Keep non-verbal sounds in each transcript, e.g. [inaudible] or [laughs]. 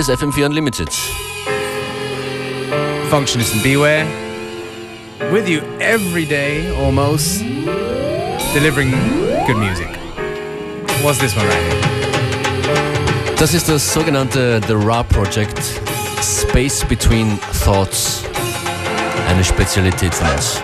Here's FM4 Unlimited. Functionist and Beware. With you every day, almost. Delivering good music. What's this one right here? Das ist das sogenannte The Ra Project Space Between Thoughts. Eine Spezialität von uns.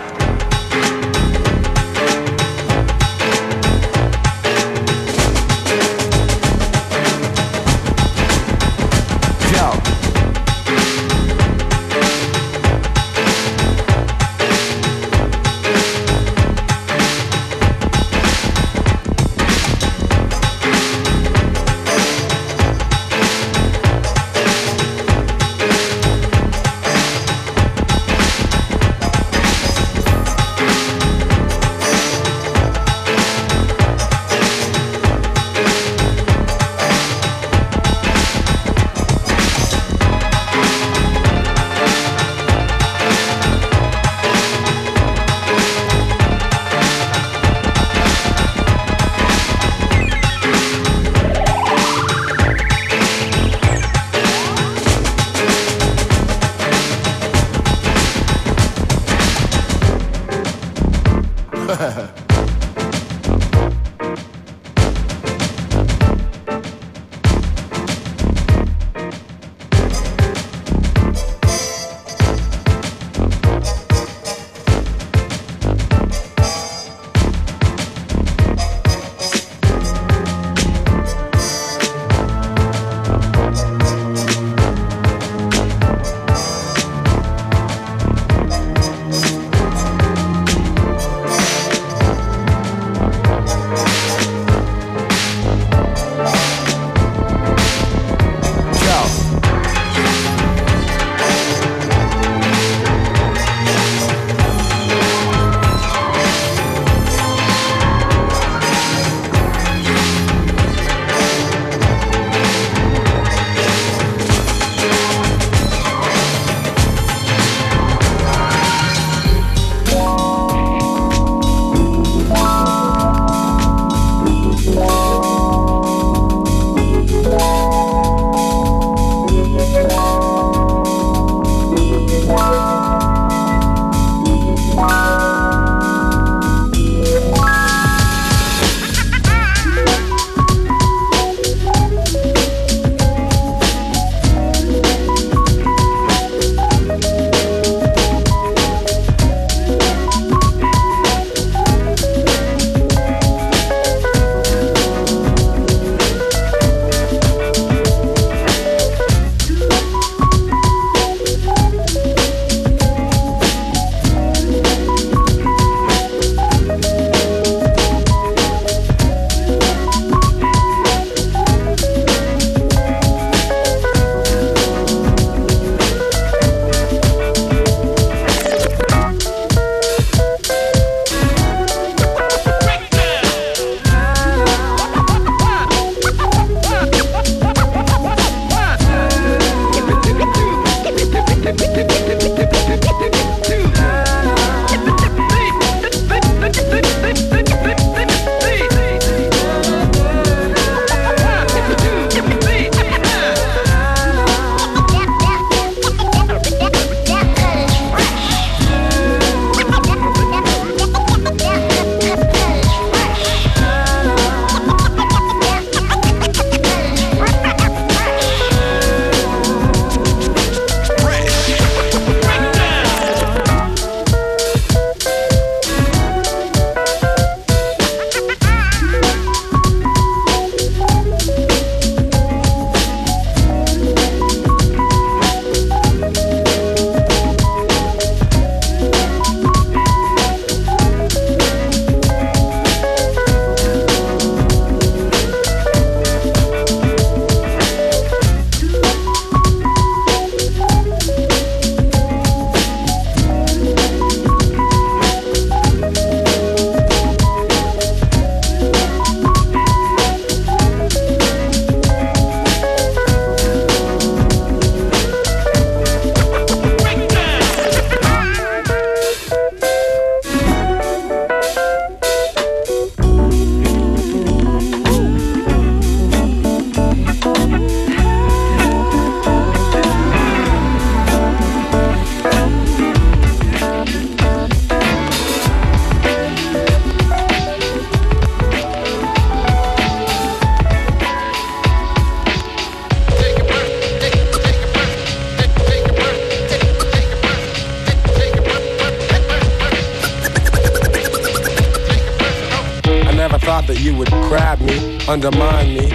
That you would grab me, undermine me,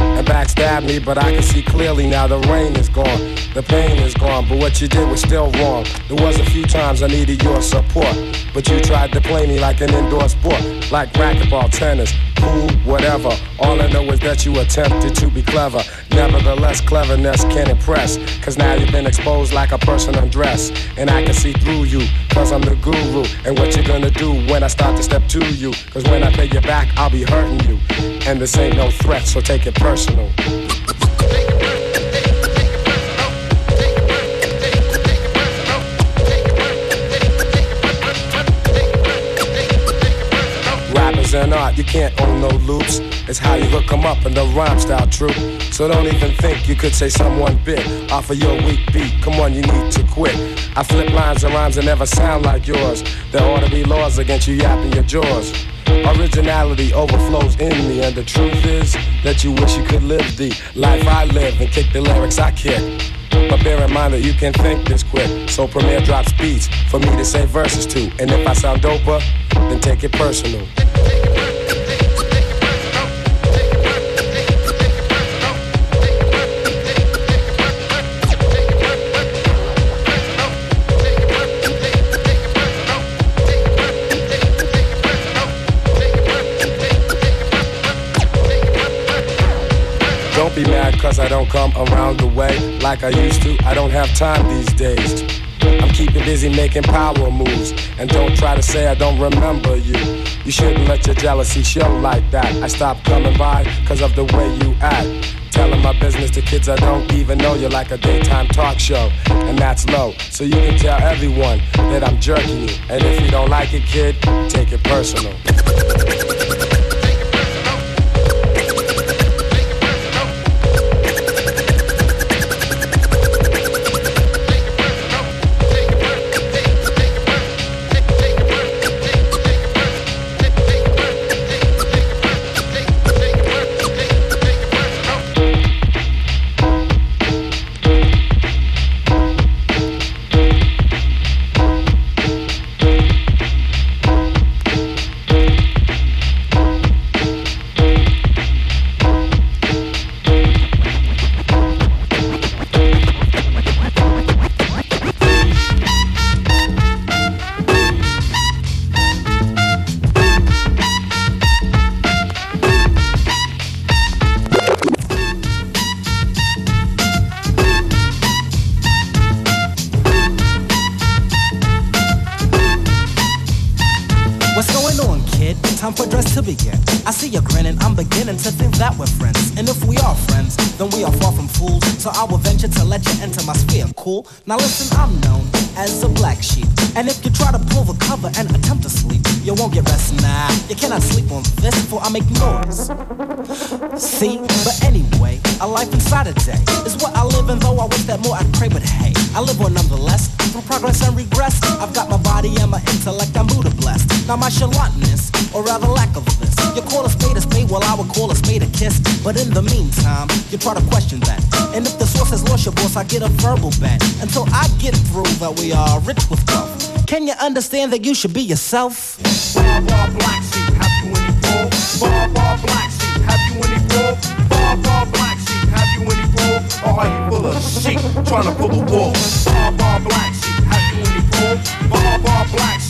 and backstab me, but I can see clearly now the rain is gone, the pain is gone, but what you did was still wrong. There was a few times I needed your support, but you tried to play me like an indoor sport, like racquetball, tennis, pool, whatever. All I know is that you attempted to be clever. Nevertheless, cleverness can impress, cause now you've been exposed like a person undressed, and I can see through you, cause I'm the guru, and what you're gonna do when I start to step to you, cause when I pay you back, I'll be hurting you, and this ain't no threat, so take it personal. And art, you can't own no loops. It's how you hook 'em up in the rhyme style true. So don't even think you could say someone bit off of your weak beat. Come on, you need to quit. I flip lines and rhymes that never sound like yours. There ought to be laws against you yapping your jaws. Originality overflows in me, and the truth is that you wish you could live the life I live and kick the lyrics I kick. But bear in mind that you can think this quick. So Premier drops beats for me to say verses to. And if I sound doper, then take it personal. Don't be mad cause I don't come around the way like I used to. I don't have time these days. I'm keeping busy making power moves. And don't try to say I don't remember you. You shouldn't let your jealousy show like that. I stopped coming by cause of the way you act. Telling my business to kids I don't even know you're like a daytime talk show. And that's low. So you can tell everyone that I'm jerking you. And if you don't like it, kid, take it personal. Get rest, nah. You cannot sleep on this, before I make noise. See, but anyway, a life inside a day is what I live in, though I wish that more I'd pray, but hey, I live on nonetheless. Through progress and regress, I've got my body and my intellect, I'm Buddha blessed. Now my nonchalantness, or rather lack of this. You call a spade a spade, while I would call a spade a kiss. But in the meantime, you try to question that. And if the source has lost your boss, I get a verbal ban. Until I get through that we are rich with wealth. Can you understand that you should be yourself? Bar bar black sheep, have you any? Bar bar black sheep, have you any? Bar bar black sheep, have you any? Or are you full of trying to pull a wool? Bar bar black sheep, have you any wool? Bar bar black sheep,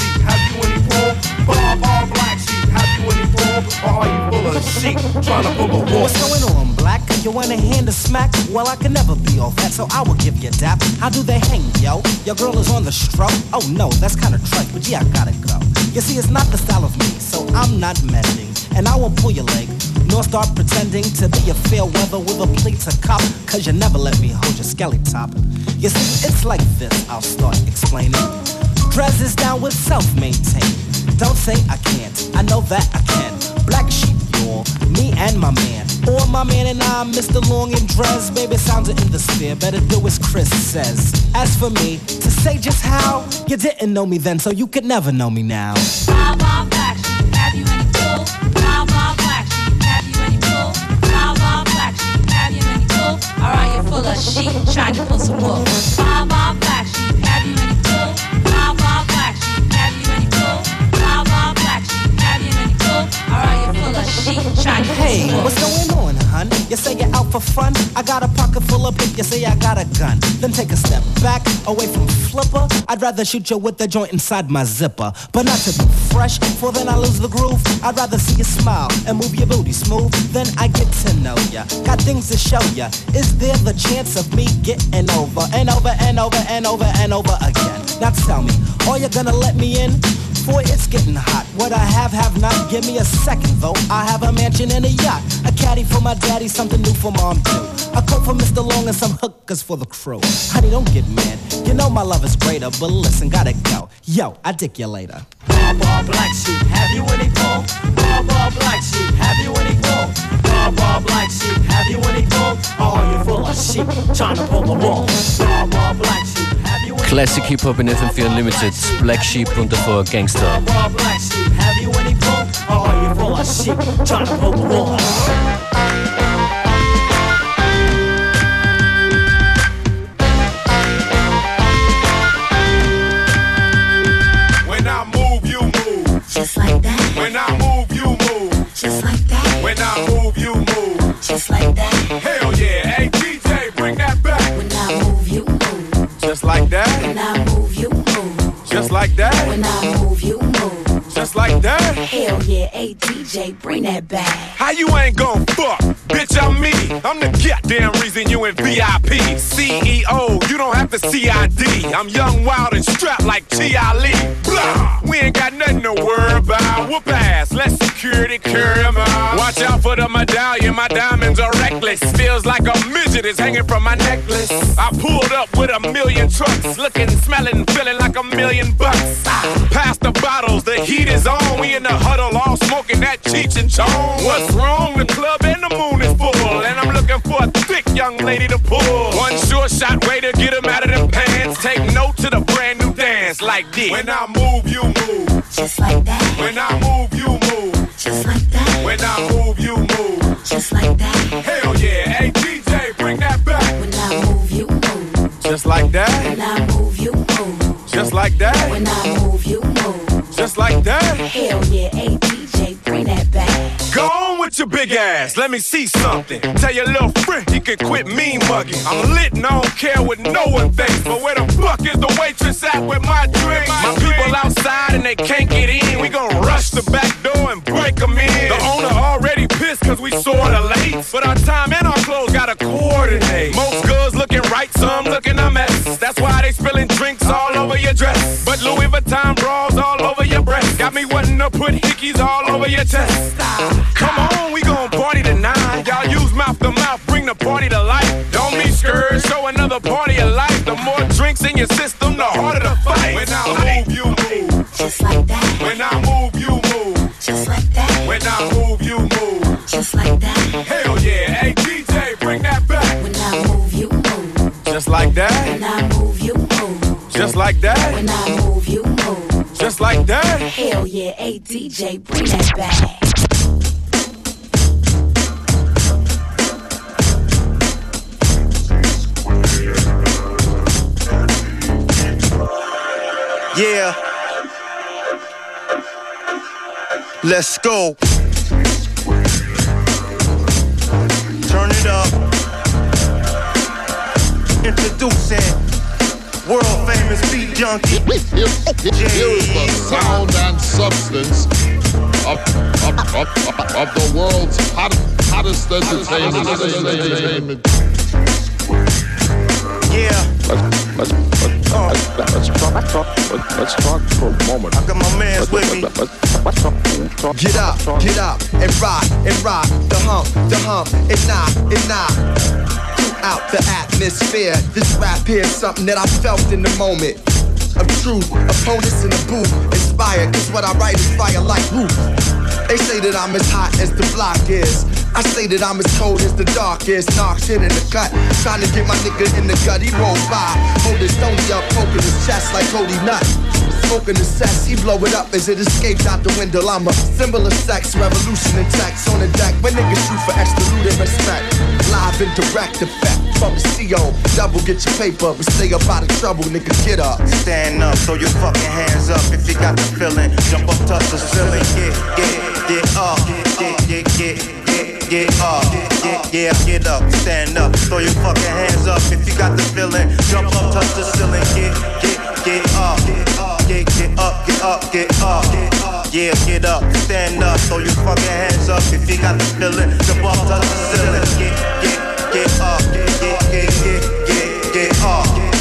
are you full of sheep trying to pull a? What's going on, black? You want a hand to smack? Well, I can never be all that, so I will give you dap. How do they hang, yo? Your girl is on the stroke? Oh no, that's kinda trite, but yeah, I gotta go. You see, it's not the style of me, so I'm not mending. And I won't pull your leg, nor start pretending to be a fair weather with a plate to cop, cause you never let me hold your skelly top. You see, it's like this, I'll start explaining. Dres is down with self-maintain. Don't say I can't, I know that I can. Black sheep, y'all, me and my man. Or my man and I, Mr. Lawnge and Dres. Baby, sounds are in the sphere, better do as Chris says. As for me, to say just how, you didn't know me then, so you could never know me now. Bob Bob Black Sheep, have you any pull? Bob Bob Black Sheep, have you any pull? Bob Bob Black Sheep, have you any pull? Or are full of sheep trying to pull some wool? Bob Bob fun? I got a pocket full of pip. You say I got a gun. Then take a step back, away from flipper. I'd rather shoot you with the joint inside my zipper. But not to be fresh, for then I lose the groove. I'd rather see you smile and move your booty smooth. Then I get to know ya. Got things to show ya. Is there the chance of me getting over and over and over and over and over again? Now tell me, are you gonna let me in? Boy, it's getting hot. What I have, have not. Give me a second, though. I have a mansion and a yacht. A caddy for my daddy, something new for mom, too. A coat for Mr. Lawnge and some hookers for the crew. Honey, don't get mad. You know my love is greater, but listen, gotta go. Yo, I dick you later. Bar bar black sheep, have you any pull? Bar bar black sheep, have you any pull? Bar bar black sheep, have you any pull? Or are you full of sheep trying to pull the wool? Bar bar black sheep, have you any Classic Hip-Hop in FM4 Unlimited, Black Sheep und davor Gang Starr. Bar bar black sheep, have you any pull? Or are you full of sheep trying to pull the? When I move, you move. Just like that, When I move, you move. just like that, When I move, you move. just like that. Hell yeah. Hey, DJ, bring that back. When I move, you move. Just like that. Just like that. When I move, you move. Just like that. Hell yeah, hey DJ, bring that back. How you ain't gon' fuck? Bitch, I'm me. I'm the goddamn reason you in VIP. CEO, you don't have to CID. I'm young, wild, and strapped like T.I. Lee. Blah! We ain't got nothing to worry about. Whoop ass, let security carry 'em out. Watch out for the medallion, my diamonds are reckless. Feels like midget is hanging from my necklace. I pulled up with a million trucks, looking, smelling, feeling like a million bucks. Pass the bottles, the heat is on. We in the huddle, all smoking that Cheech and Chong. What's wrong? The club and the moon is full, and I'm looking for a thick young lady to pull. One sure shot way to get get 'em out of them pants. Take note to the brand new dance like this. When I move, you move. Just like that, When I move, you move. just like that, When I move, you move. just like that. Hell yeah, hey Just like that, When I move, you move. just like that, When I move, you move. just like that. Hell yeah, hey DJ, bring that back. Go on with your big ass, let me see something. Tell your little friend he can quit mean mugging. I'm lit and I don't care what no one thinks. But where the fuck is the waitress at with my drink? My people outside and they can't get in. We gon' rush the back door and break 'em in. The owner already pissed cause we sorta late. But our time and our clothes gotta coordinate. Most girls right, some looking a mess. That's why they spilling drinks all over your dress. But Louis Vuitton bras all over your breast. Got me wanting to put hickeys all over your chest. Come on, we gon' party tonight. Y'all use mouth to mouth, bring the party to life. Don't be scared, show another party of life. The more drinks in your system, the harder the fight. When I move, you move. Just like that, When I move, you move. just like that, When I move, you move. just like that. Hell yeah, hey like that, When I move, you move. just like that, When I move, you move. just like that. Hell yeah, hey DJ, bring that back. Yeah. Let's go. Turn it up. Introducing world famous beat junkie. Here is the sound and substance of, of, of, of, of the world's hot, hottest entertainment. entertainment. Yeah. Let's let's Uh. let's let's talk talk let's, let's talk for a moment. I got my mans with me. Let's, let's, let's talk, talk, Get up, talk. get up, and rock, and rock, the hump, the hump, and knock, and knock. Throughout the atmosphere, this rap here's something that I felt in the moment. Of truth, opponents in the booth, inspired, cause what I write is fire like roof. They say that I'm as hot as the block is. I say that I'm as cold as the dark is. Knocks hit in the cut, trying to get my nigga in the gut. He rolled by, hold his stony up, poking his chest like Cody Nut. Smoking the cess, he blow it up as it escapes out the window. I'm a symbol of sex, revolution and tax on the deck. When niggas shoot for extra loot and respect. Live and direct effect from the CO. Double get your paper, but stay up out of trouble, nigga. Get up. Stand up, throw your fucking hands up if you got the feeling. Jump up, touch the ceiling, get, get, get up, get, get, get, get get, up, yeah, get up, stand up, throw your fucking hands up if you got the feeling. Jump up, touch the ceiling, get, get, get up, get, get up, get up, get up, yeah, get up, stand up, throw your fucking hands up if you got the feeling. Jump up, touch the ceiling, get, get, get up, get, get, get, get, get up, get,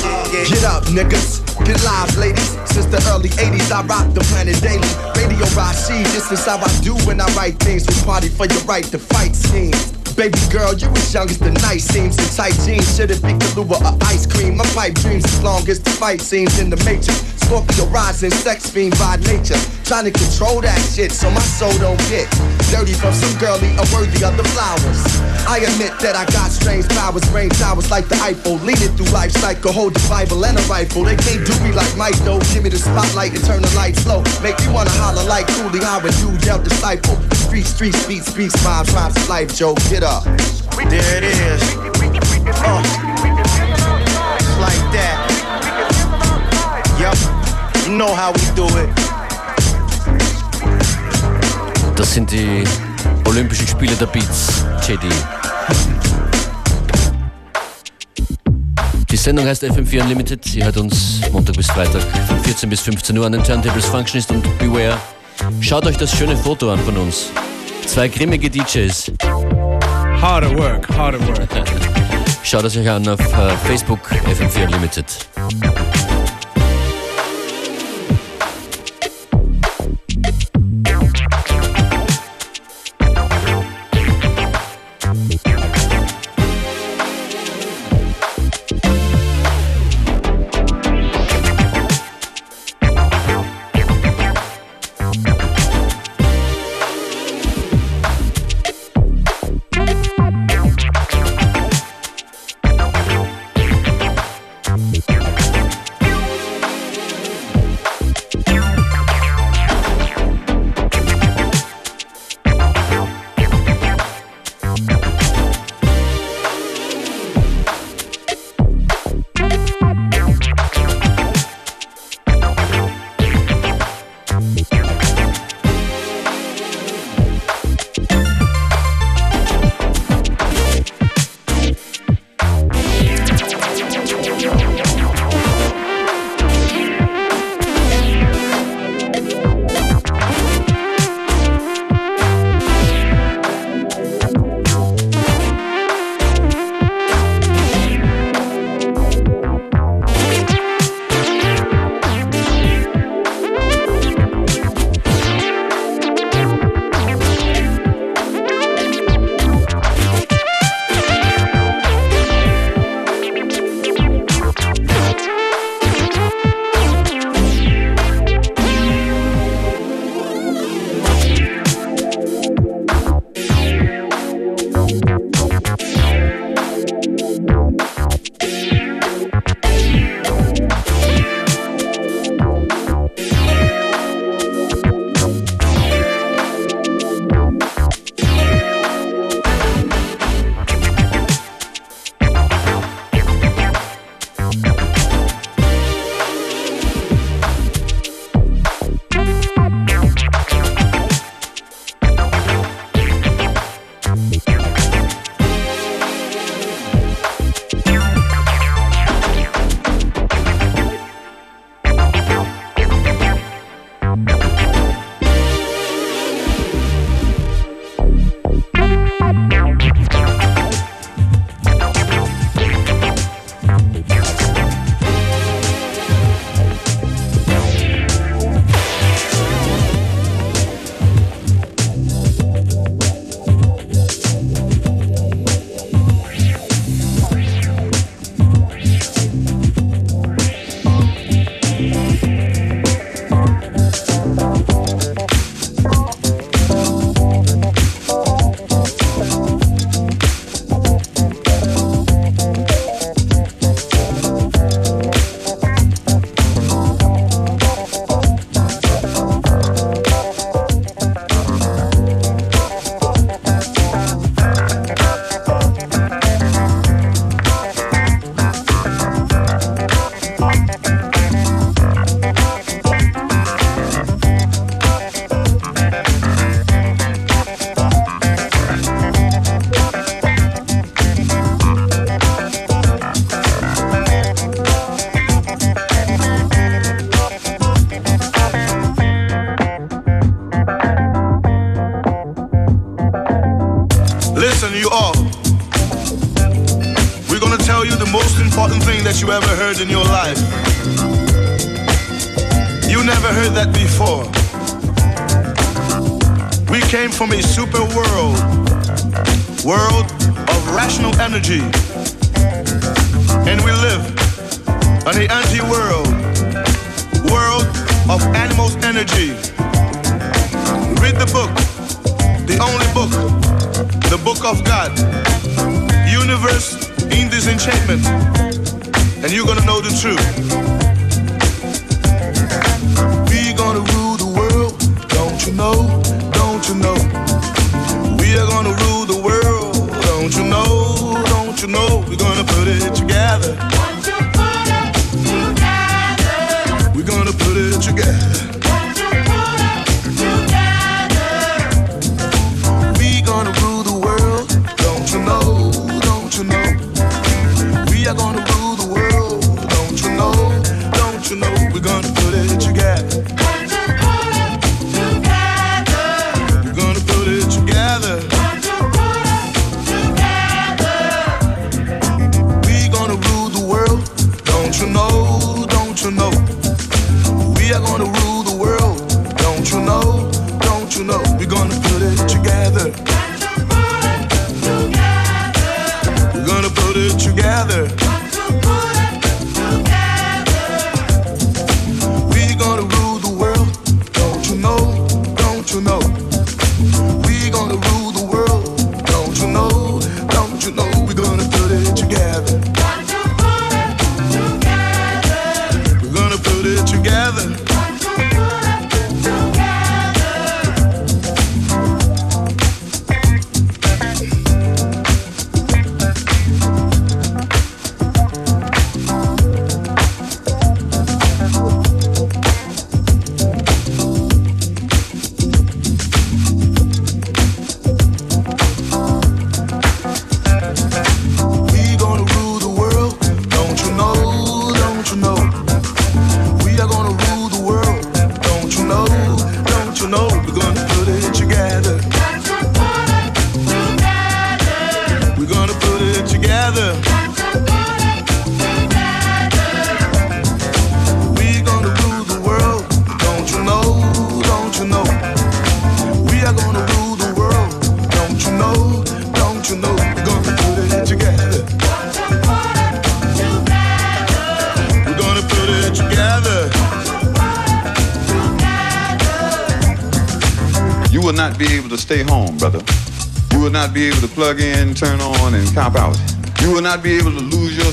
Get up, niggas. Get live, ladies. Since the early 80s, I rock the planet daily. Radio Rashid, this is how I do when I write things. We party for your right to fight schemes. Baby girl, you as young as the night seems. In tight jeans, should've been Kahlua or ice cream. My pipe dreams as long as the fight scenes in the matrix. Scorpio rising, sex fiend by nature. Trying to control that shit so my soul don't get dirty from some girlie unworthy of the flowers. I admit that I got strange powers, brain towers like the Eiffel. Leading through life cycle, hold the Bible and a rifle. They can't do me like Mike though. Give me the spotlight and turn the lights low. Make me wanna holler like Cooley Howard, you yell disciple. Street, street, speed, speaks, rhymes, rhymes life, Joe. Get up. There it is. Uh, it's like that. Know how we do it. Das sind die Olympischen Spiele der Beats, JD. Die Sendung heißt FM4 Unlimited. Ihr hört uns Montag bis Freitag von 14 bis 15 Uhr an den Turntables Functionist und Beware. Schaut euch das schöne Foto an von uns. Zwei grimmige DJs. Hard at work, hard at work. [laughs] Schaut es euch an auf äh, Facebook FM4 Unlimited. Came from a super world, world of rational energy. And we live on the anti-world, world of animals' energy. Read the book, the only book, the book of God, universe in disenchantment, and you're gonna know the truth. We gonna rule the world, don't you know? You know?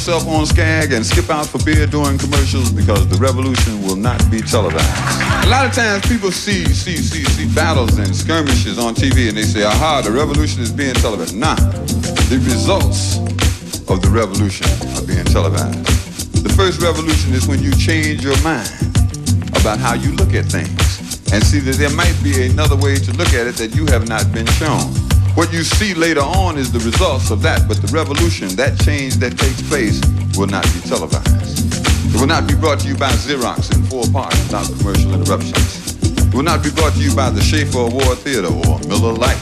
Yourself on Skag and skip out for beer during commercials because the revolution will not be televised. A lot of times people see see see see battles and skirmishes on TV and they say, aha, the revolution is being televised. Nah, the results of the revolution are being televised. The first revolution is when you change your mind about how you look at things and see that there might be another way to look at it that you have not been shown. What you see later on is the results of that, but the revolution, that change that takes place, will not be televised. It will not be brought to you by Xerox in four parts without commercial interruptions. It will not be brought to you by the Schaefer Award Theater or Miller Lite,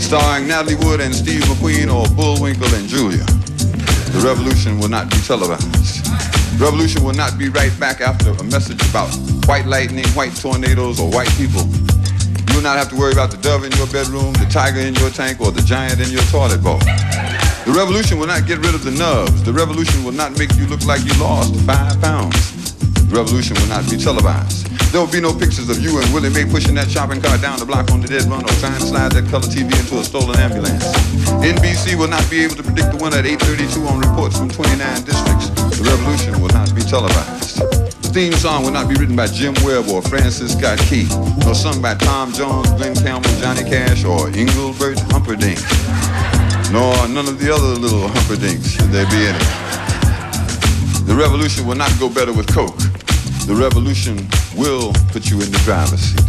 starring Natalie Wood and Steve McQueen or Bullwinkle and Julia. The revolution will not be televised. Revolution will not be right back after a message about white lightning, white tornadoes, or white people. Not have to worry about the dove in your bedroom, the tiger in your tank, or the giant in your toilet bowl. The revolution will not get rid of the nubs. The revolution will not make you look like you lost five pounds. The revolution will not be televised. There will be no pictures of you and Willie Mae pushing that shopping cart down the block on the dead run or trying to slide that color TV into a stolen ambulance. NBC will not be able to predict the winner at 8.32 on reports from 29 districts. The revolution will not be televised. The theme song will not be written by Jim Webb or Francis Scott Key, nor sung by Tom Jones, Glen Campbell, Johnny Cash, or Engelbert Humperdinck, nor none of the other little Humperdinks, should there be any. The revolution will not go better with Coke. The revolution will put you in the driver's seat.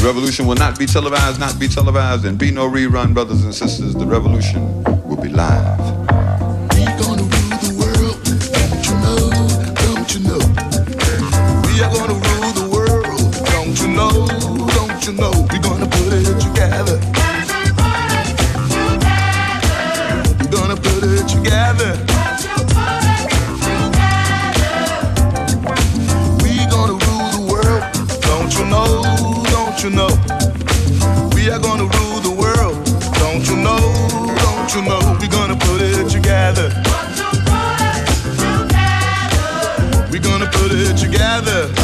The revolution will not be televised, not be televised, and be no rerun, brothers and sisters. The revolution will be live. you know we're gonna put it together. We're gonna put it together. We're gonna rule the world. Don't you know? Don't you know? We are gonna rule the world. Don't you know? Don't you know? We're gonna put it together. We're gonna put it together.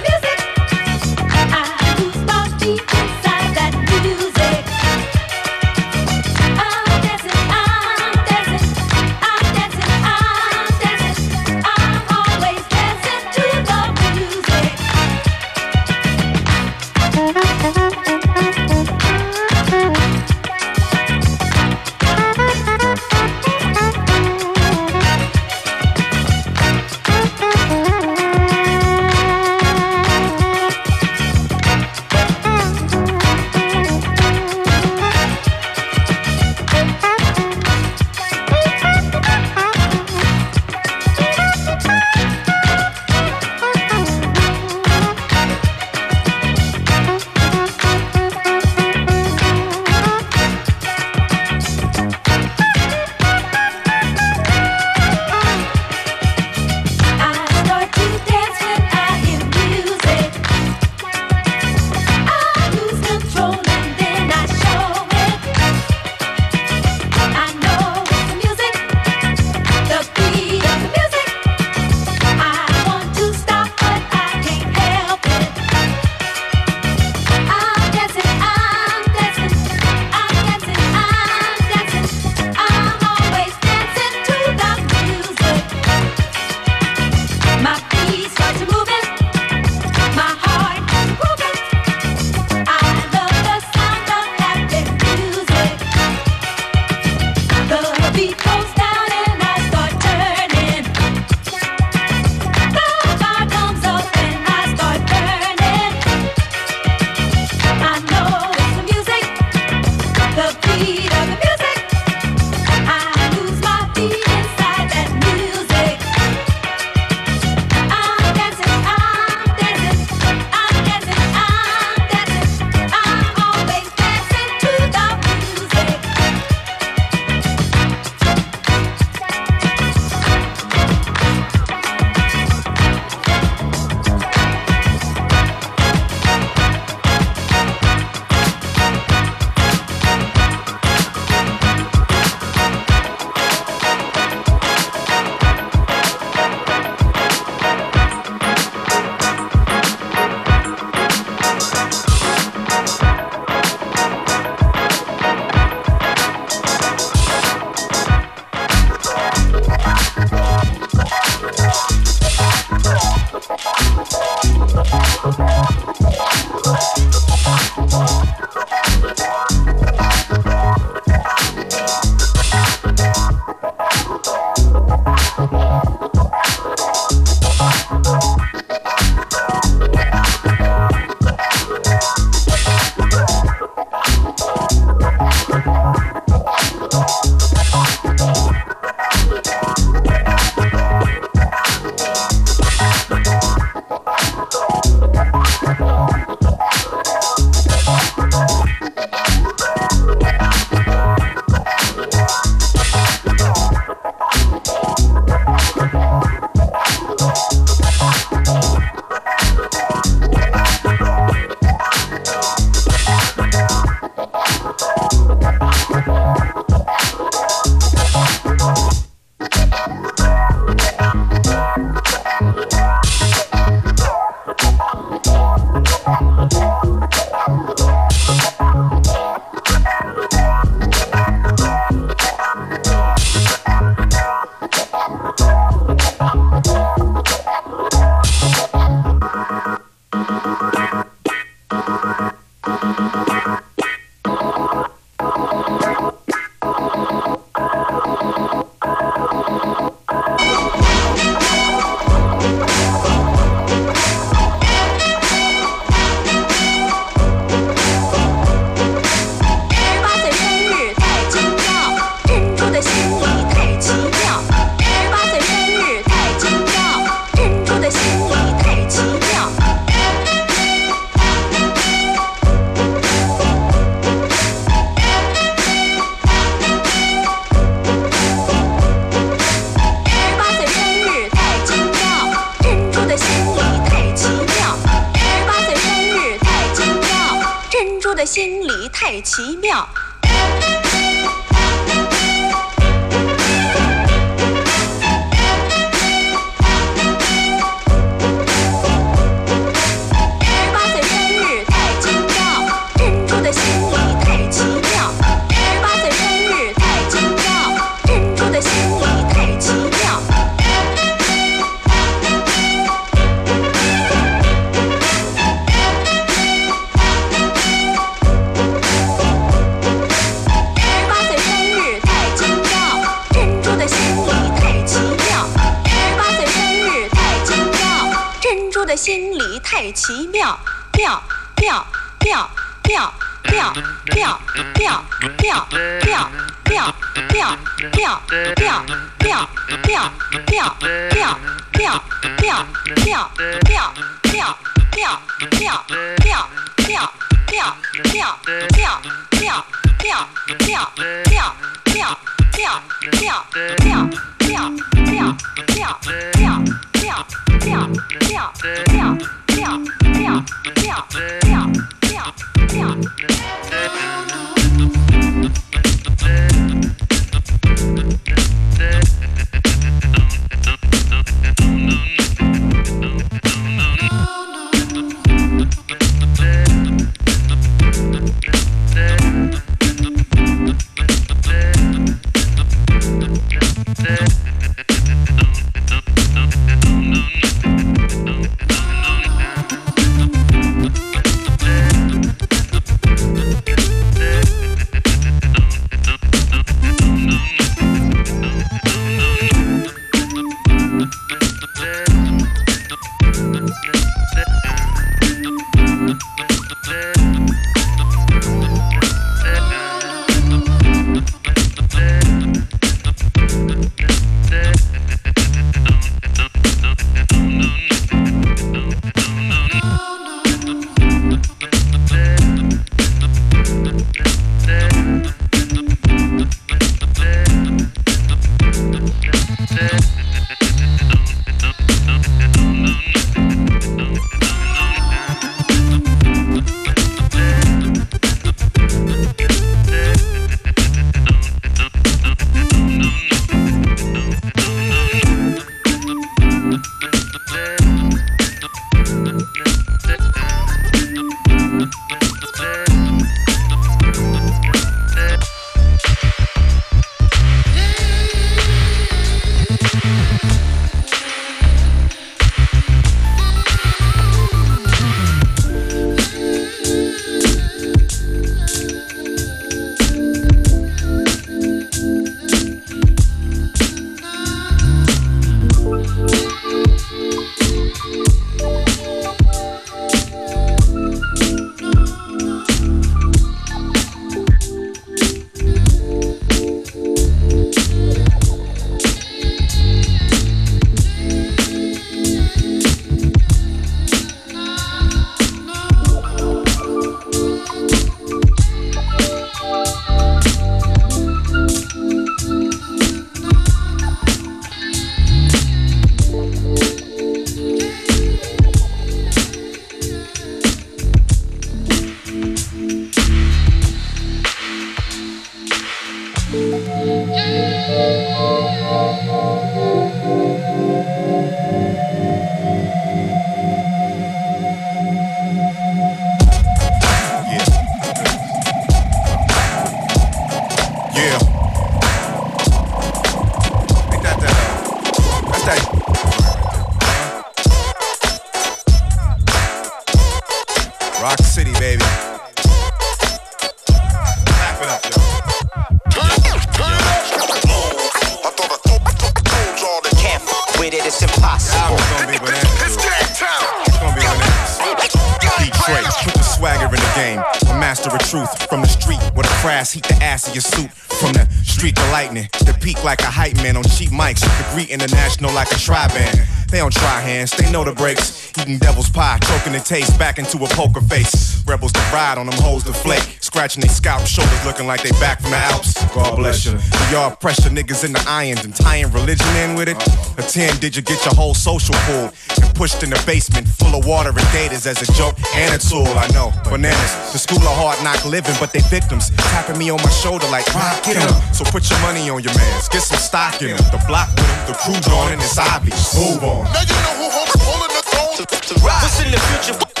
Mics. You greet international like a tri band. They don't try hands, they know the breaks. Eating devil's pie, choking the taste back into a poker face. Rebels to ride on them hoes to flake. Scratching their scalp, shoulders looking like they back from the Alps. God bless you. Y'all pressure niggas in the irons and tying religion in with it. A 10 did you get your whole social pulled and pushed in the basement full of water and gators as a joke and a tool. I know. Bananas. The school of hard knock living, but they victims. Tapping me on my shoulder like, rock get 'em. So put your money on your mans. Get some stock in 'em. The block with 'em, the crew joining, it's obvious. Move on. Now you know who holds pulling the throne to, to ride. What's in the future?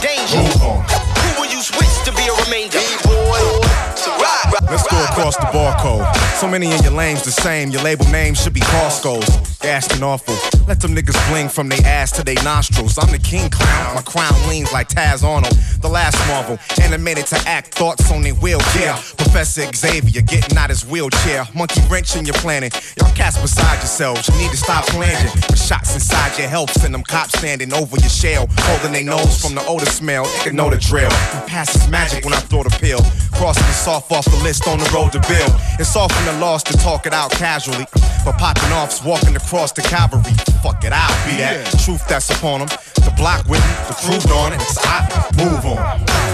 Danger. Who will you switch to be a remainder? Let's go across the barcode. So many in your lanes the same. Your label name should be Costco's. And awful. Let them niggas bling from they ass to their nostrils. I'm the king clown. My crown leans like Taz Arnold. The last Marvel. Animated to act thoughts on their wheel. Yeah. Professor Xavier getting out his wheelchair. Monkey wrench in your planet. Y'all cats beside yourselves. You need to stop plunging. For shots inside your help. Send them cops standing over your shell. Holding their nose from the odor smell. They know the drill. Passes magic when I throw the pill. Crossing the soft off the list on the road to bill. It's often the loss to talk it out casually. But popping off's walking across the cavalry. Fuck it, I'll be that. Truth that's upon them. The block with me, the truth on it. It's I move on.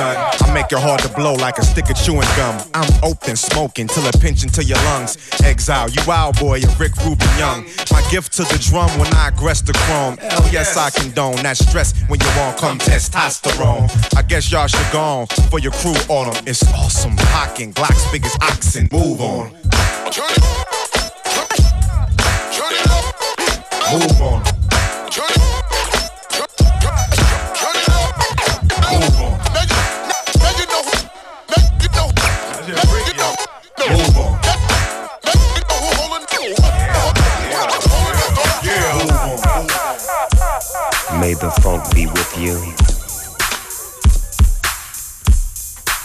Son. I make it hard to blow like a stick of chewing gum. I'm open, smoking till it pinch into your lungs. Exile, you wild boy, you're Rick Rubin Young. My gift to the drum when I aggress the chrome. Hell yes, I condone that stress when you want come testosterone. I guess y'all should go on for your crew on 'em. It's awesome, hocking, Glocks big as oxen. Move on. Move on.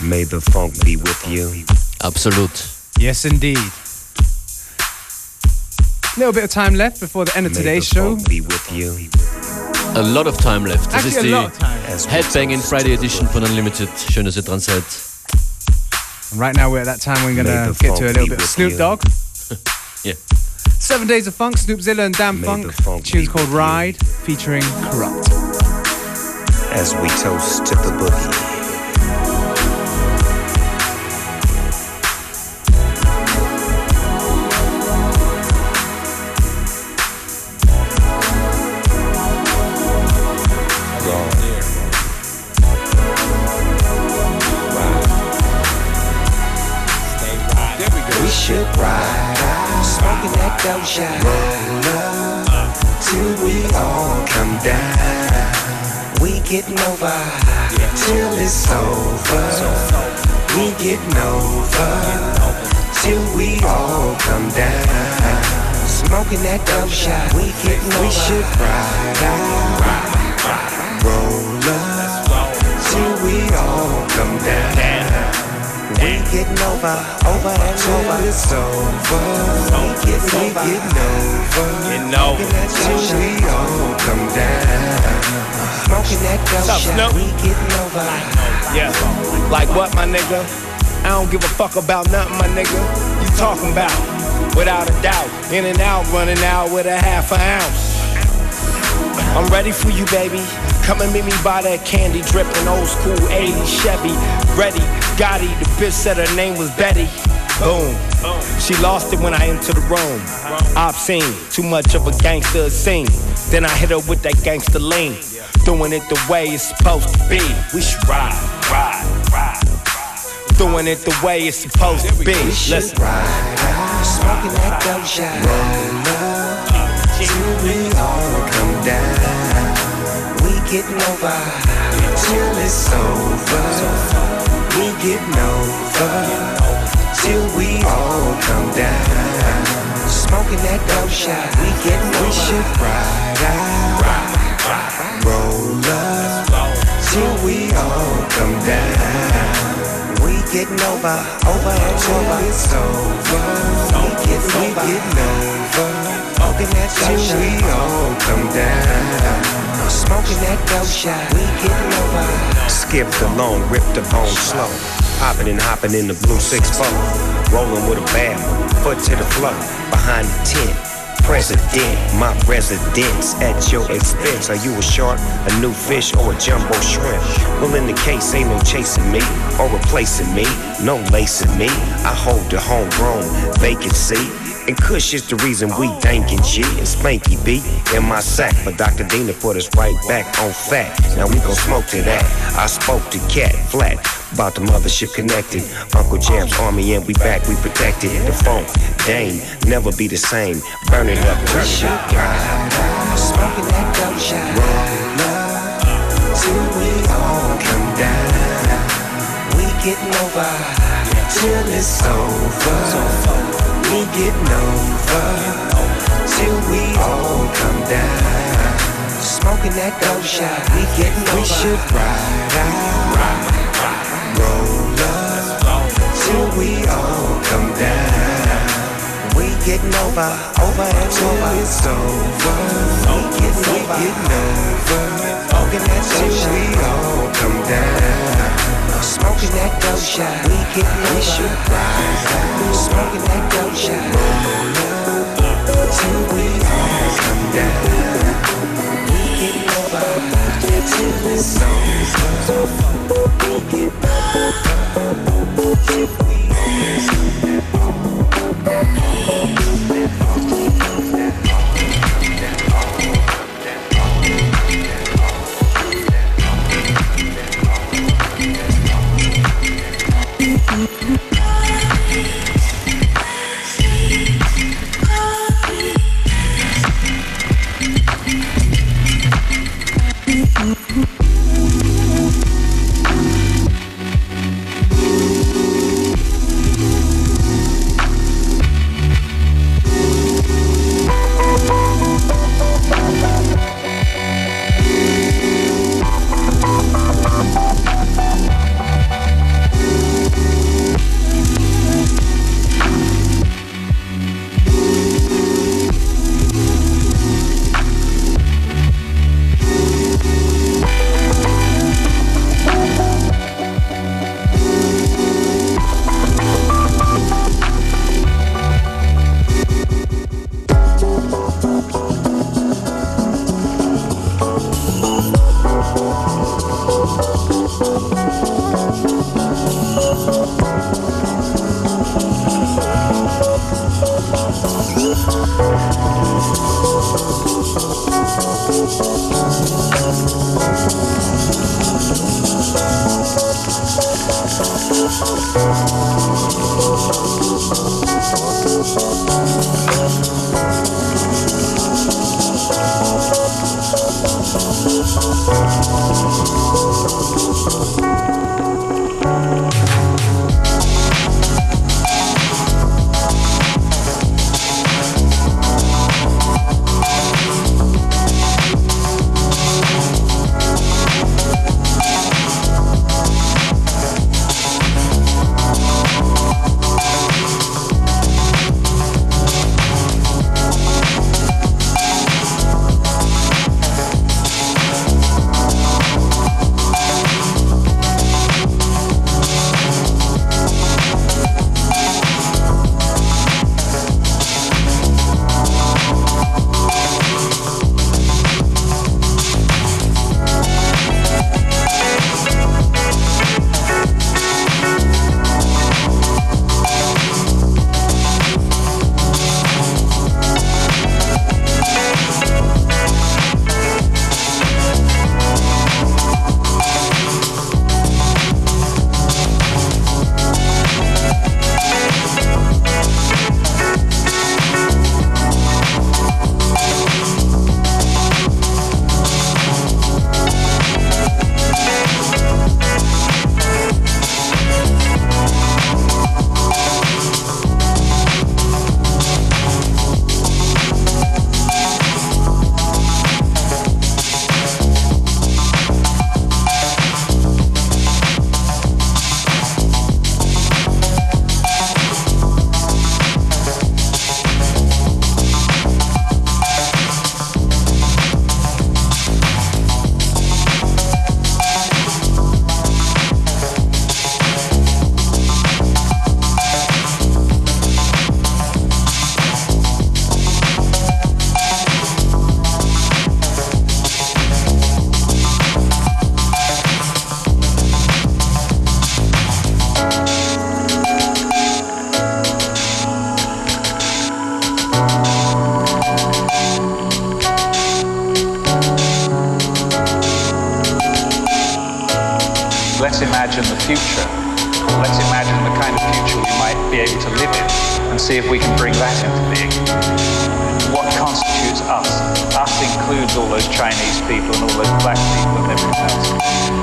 May the funk be with you. Absolute. Yes, indeed. A Little bit of time left before the end of May today's the show. funk be with you. A lot of time left. Das Actually, ist a die lot of time. Headbanging Friday Edition von Unlimited. Schön, dass ihr dran seid. And right now we're at that time we're gonna get to a little bit of Snoop you. Dogg. [laughs] Yeah. Seven Days of Funk, Snoopzilla and Dan May Funk. the funk Tune's called with you. Ride, featuring Kurupt. As we toast to the boogie. Shot. Roll up till we all come down. We getting over till it's over. We getting over till we all come down. Smoking that dope shot. We getting over. We should ride out, roll up till we all come down. We getting over, over and over. It's over. We getting, we getting over. Getting over. Till we all come down. Smoking that dope What's up. Snoop? We getting over. Yeah. Like what, my nigga? I don't give a fuck about nothing, my nigga. You talking about? Without a doubt. In and out, running out with a half an ounce. I'm ready for you, baby. Come and meet me by that candy dripping old school 80s Chevy. Ready, Gotti, the bitch said her name was Betty. Boom. She lost it when I entered the room. Obscene, too much of a gangster scene. Then I hit her with that gangster lean. Doing it the way it's supposed to be. We should ride, ride, ride. Doing it the way it's supposed to be. Listen. ride out, smoking that dope shot. Roll up till we all come down. We getting over till it's over. We getting over till we all come down. Smoking that dope shot. We getting We should ride out, roll up till we all come down. We getting over, over over. It's over. We getting, we getting over. Smoking that dope till we all come down. Smoking that dope shot. We getting over. Skip the long, rip the bone slow. Popping and hopping in the blue six four. Rolling with a bad one, foot to the floor. Behind the tent. President, my residence at your expense. Are you a shark, a new fish, or a jumbo shrimp? Well, in the case, ain't no chasing me or replacing me, no lacing me. I hold the homegrown vacancy. And Kush is the reason we thanking G and Spanky B in my sack. But Dr. Dina put us right back on fat. Now we gon' smoke to that. I spoke to Cat Flat about the mothership connected. Uncle Jam's army and we back, we protected. The phone, Dame, never be the same. Burn it up, turn it up. Getting over till it's over. We getting over till we all come down. Smoking that dope shot. We getting over. We should ride out, roll up till we all come down. We getting over, over and till it's over. We getting over. Smoking that till we all come down. Smoking that shot. We getting we should ride. Smoking that shot. Till we all come down. We getting over till it's over. We get over till we Imagine the future. Let's imagine the kind of future we might be able to live in and see if we can bring that into being. What constitutes us? Us includes all those Chinese people and all those black people and everything else.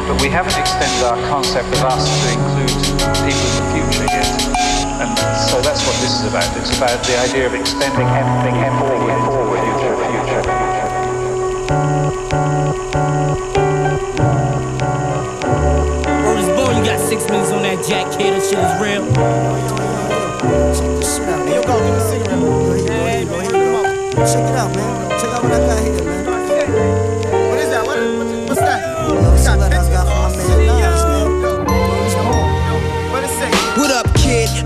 But we haven't extended our concept of us to include people in the future yet. And so that's what this is about. It's about the idea of extending everything, everything forward shit is real. Check this out. Yo, go, give me a cigarette. Check it out, man.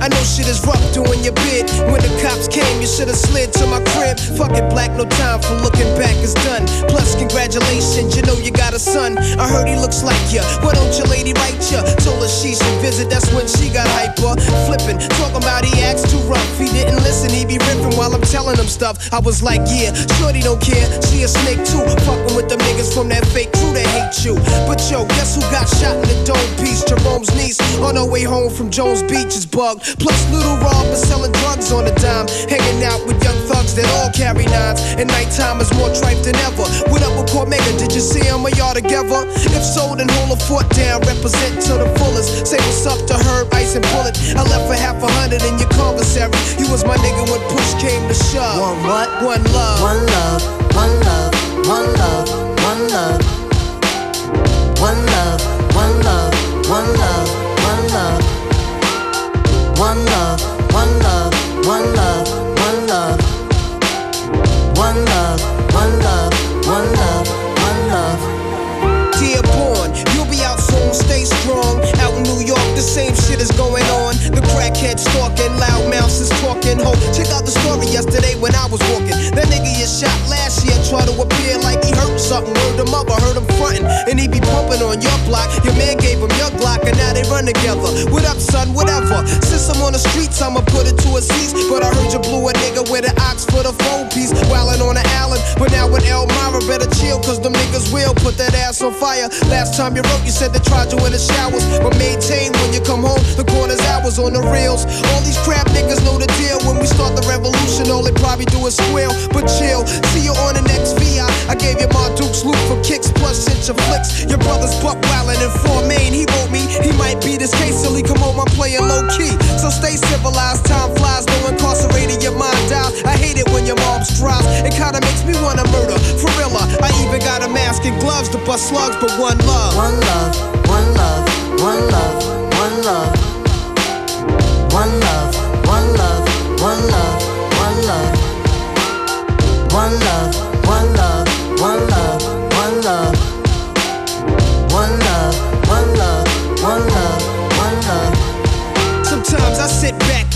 I know shit is rough doing your bid. When the cops came, you should have slid to my crib. Fuck it, black, no time for looking back, it's done. Plus, congratulations, you know you got a son. I heard he looks like ya. Why don't your lady write ya? Told her she should visit, that's when she got hyper. Flippin', talking about he acts too rough. He didn't listen, he be ripping while I'm telling him stuff. I was like, yeah, shorty don't care. She a snake too. Fuckin' with the niggas from that fake crew that hate you. But yo, guess who got shot in the dome piece? Jerome's niece on her way home from Jones Beach is bugged. Plus, little Rob is selling drugs on a dime. Hanging out with young thugs that all carry nines. And nighttime is more tripe than ever. What up with Cormega? Did you see him or y'all together? If so, then hold a foot down. Represent to the fullest. Say what's up to Herb, Ice, and Bullet. I left for half a hundred in your commissary. You was my nigga when push came to shove. One what? One love. One love. One love. One love. One love. One love, one love, one love, one love. One love, one love, one love, one love. One love, one love, one love, one love. Dearborn, be out soon, stay strong. Out in New York, the same shit is going on. The crackheads talking, loud mouths is talking. Ho, check out the story yesterday when I was walking. That nigga you shot last year, try to appear like he hurt something. Word him up, I heard him frontin'. And he be pumping on your block. Your man gave him your Glock, and now they run together. What up, son? Whatever. Since I'm on the streets, I'ma put it to a cease. But I heard you blew a nigga with an ox for the phone piece. Wildin' on the Allen, but now with Elmira, better chill, cause them niggas will put that ass on fire. Last time you wrote, you said they tried you in the showers. But maintain when you come home, the corner's hours on the reels. All these crap niggas know the deal. When we start the revolution, all they probably do is squeal. But chill, see you on the next VI. I gave you my Duke's loot for kicks, plus sent your flicks. Your brother's buck wildin' in four main. He wrote me, he might be this case till he come home. I'm playing low key. So stay civilized, time flies, no incarcerated, your mind dies. I hate it when your mom's drives. It kinda makes me wanna murder. For real, I even got a mask and gloves to bust slugs, but one love. One love, one love, one love. One love, one love, one love, one love. One love, one love,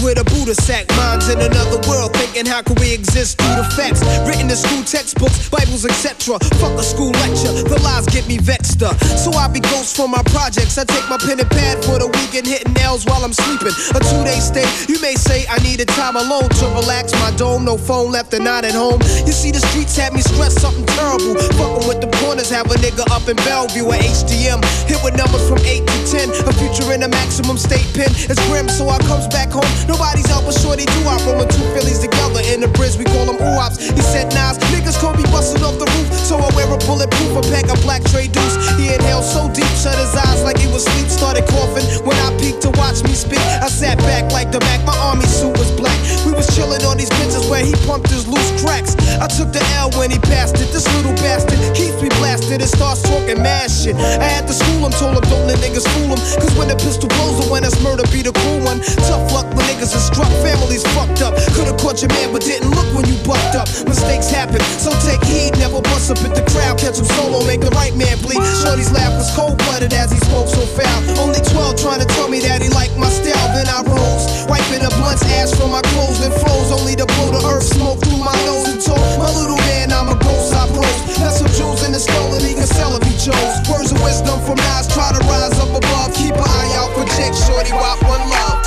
with a Buddha sack, minds in another world, thinking how can we exist through the facts? Written in school textbooks, Bibles, etc. Fuck a school lecture, the lies get me vexed up. So I be ghost for my projects. I take my pen and pad for the weekend, hitting nails while I'm sleeping. A two day stay, you may say I needed time alone to relax my dome. No phone left and not at home. You see, the streets had me stressed, something terrible. Fucking with the corners, have a nigga up in Bellevue at HDM. Hit with numbers from 8 to 10. A future in a maximum state pen. It's grim, so I comes back home. Nobody's but shorty do I rolling two Phillies together in the bridge. We call them oops. He said, Nas, niggas can't be busting off the roof. So I wear a bulletproof, a pack of black trade deuce. He inhaled so deep, shut his eyes like he was asleep. Started coughing when I peeked to watch me speak. I sat back like the back, my army suit was black. We was chilling on these benches where he pumped his loose cracks. I took the L when he it. This little bastard keeps me blasted and starts talking mad shit. I had to school him, told him don't let niggas fool him. Cause when the pistol blows, the it's murder, be the cool one. Tough luck when niggas niggas are struck, families fucked up. Could've caught your man, but didn't look when you bucked up. Mistakes happen, so take heed. Never bust up at the crowd, catch him solo, make the right man bleed. Shorty's laugh was cold blooded as he spoke so foul. Only 12 trying to tell me that he liked my style. Then I rose, wiping a blunt's ash from my clothes and flows. Only to blow the earth smoke through my nose and toe. My little man, I'm a ghost, I rose. Got some jewels in the stolen, he can sell if he chose. Words of wisdom from eyes try to rise up above. Keep an eye out for Jake Shorty, wop one love.